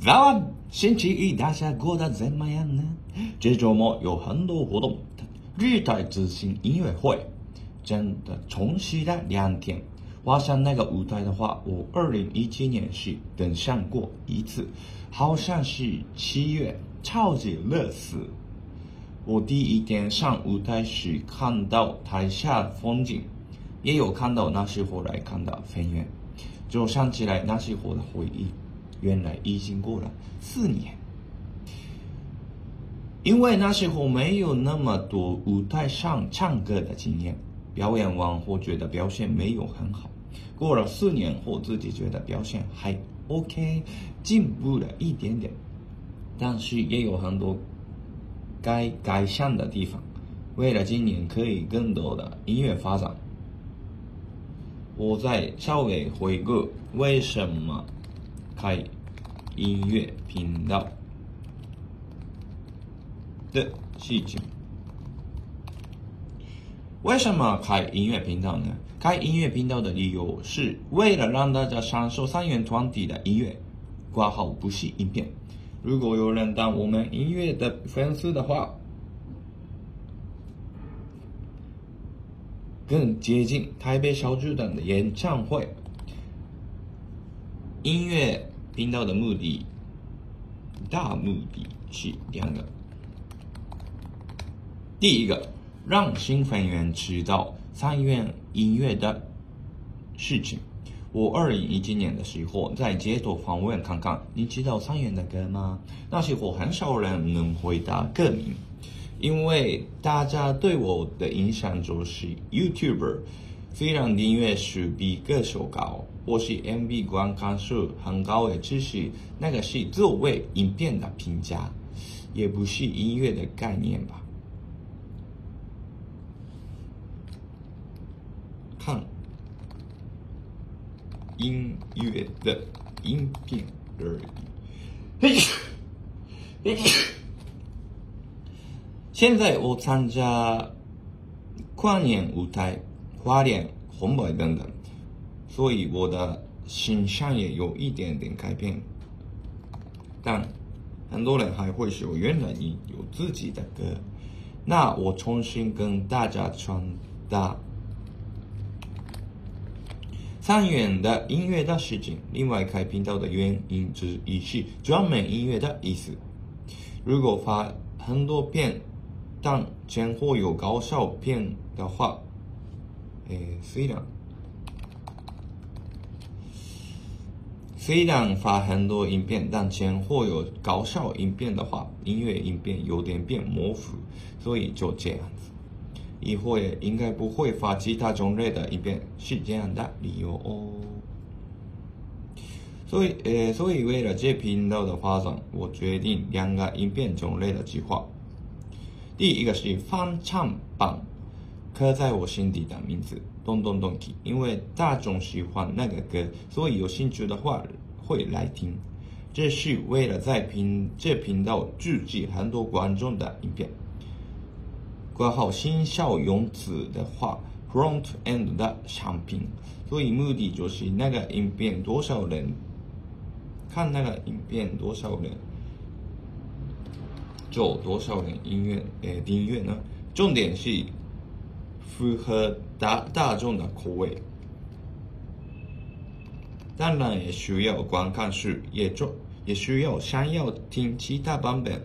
早安，星期一大家过得怎么样呢？这周末有很多活动，日台之星音乐会真的重启了两天。我想那个舞台的话，我二零一七年是登上过一次，好像是七月，超级热死。我第一天上舞台时看到台下风景，也有看到那些后来看到飞远，就想起来那时候的回忆。原来已经过了四年，因为那时候没有那么多舞台上唱歌的经验，表演完后觉得表现没有很好。过了四年后，自己觉得表现还 OK，进步了一点点，但是也有很多该改善的地方。为了今年可以更多的音乐发展，我再稍微回顾为什么。开音乐频道的事情。为什么开音乐频道呢？开音乐频道的理由是为了让大家享受三元团体的音乐，挂号不是影片。如果有人当我们音乐的粉丝的话，更接近台北小巨蛋的演唱会。音乐频道的目的，大目的是两个。第一个，让新粉员知道三元音乐的事情。我二零一七年的时候在街头访问看看，你知道三元的歌吗？那时候很少人能回答歌名，因为大家对我的印象就是 YouTuber。虽然订阅数比歌手高，或是 MV 观看数很高的，只是那个是作为影片的评价，也不是音乐的概念吧？看音乐的影片而已。现在我参加跨年舞台。花脸、红白等等，所以我的形象也有一点点改变。但很多人还会说，原来你有自己的歌。那我重新跟大家传达三元的音乐的事情。另外开频道的原因之一是专门音乐的意思。如果发很多片，但前后有搞笑片的话。诶，虽然虽然发很多影片，但前后有搞笑影片的话，音乐影片有点变模糊，所以就这样子。以后也应该不会发其他种类的影片，是这样的理由哦。所以，诶，所以为了这频道的发展，我决定两个影片种类的计划。第一个是翻唱版。刻在我心底的名字，咚咚咚 key，因为大众喜欢那个歌，所以有兴趣的话会来听。这是为了在频这频道聚集很多观众的影片。挂号新校用词的话，front end 的产品，所以目的就是那个影片多少人看那个影片多少人，就多少人音乐诶订阅呢？重点是。符合大大众的口味，当然也需要观看数，也重也需要想要听其他版本。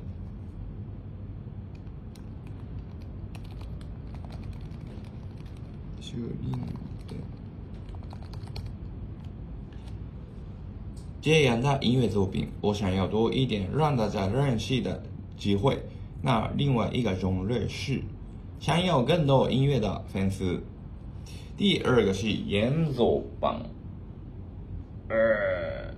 这样的音乐作品，我想要多一点让大家认识的机会。那另外一个种类是。想要更多音乐的粉丝，第二个是演奏榜，呃，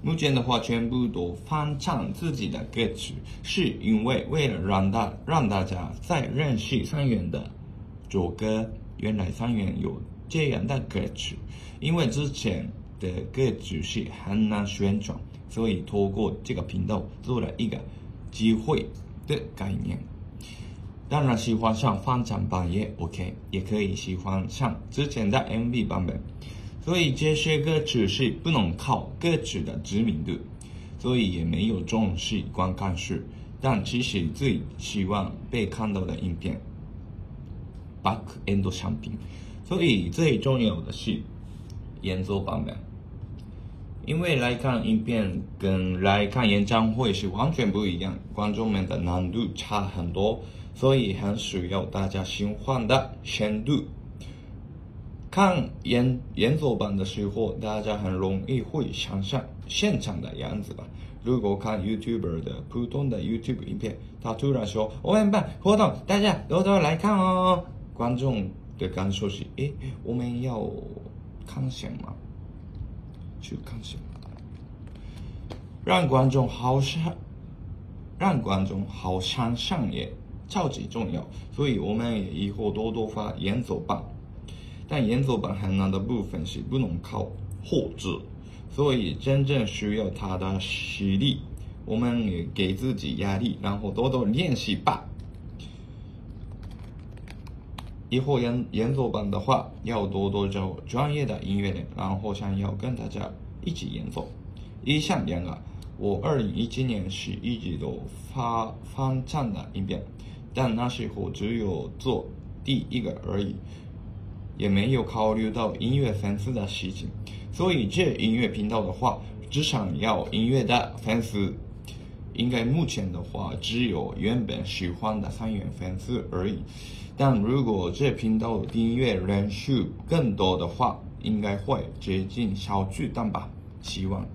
目前的话全部都翻唱自己的歌曲，是因为为了让大让大家再认识三元的主歌，原来三元有这样的歌曲，因为之前的歌曲是很难宣传，所以透过这个频道做了一个机会。的概念，当然喜欢上翻唱版也 OK，也可以喜欢上之前的 MV 版本。所以这些歌曲是不能靠歌曲的知名度，所以也没有重视观看数。但其实最希望被看到的影片，back end 商品。所以最重要的是演奏版本，因为来看影片跟来看演唱会是完全不一样，观众们的难度差很多，所以很需要大家喜欢的深度。看演演奏版的时候，大家很容易会想象现场的样子吧。如果看 YouTuber 的普通的 YouTube 影片，他突然说我们办活动，大家多多来看哦，观众。的感受是，诶，我们要看什么？去看什么？让观众好想，让观众好想上也超级重要。所以我们也以后多多发演奏版。但演奏版很难的部分是不能靠后置，所以真正需要他的实力。我们也给自己压力，然后多多练习吧。以后演演奏版的话，要多多找专业的音乐人，然后想要跟大家一起演奏。以上两个，我二零一七年是一直都发翻唱的影片，但那时候只有做第一个而已，也没有考虑到音乐粉丝的事情。所以这音乐频道的话，只想要音乐的粉丝，应该目前的话只有原本喜欢的三元粉丝而已。但如果这频道订阅人数更多的话，应该会接近小巨蛋吧？希望。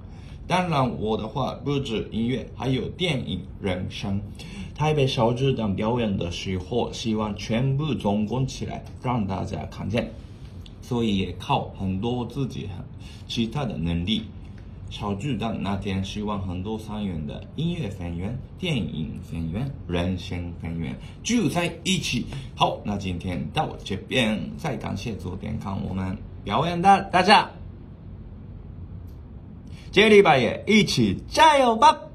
当然，我的话不止音乐，还有电影、人生。台北小巨蛋表演的时候，希望全部总共起来让大家看见，所以也靠很多自己很其他的能力。小巨蛋那天，希望很多三元的音乐粉员、电影粉员、人生粉员聚在一起。好，那今天到这边，再感谢昨天看我们表演的大家，这个礼拜也一起加油吧！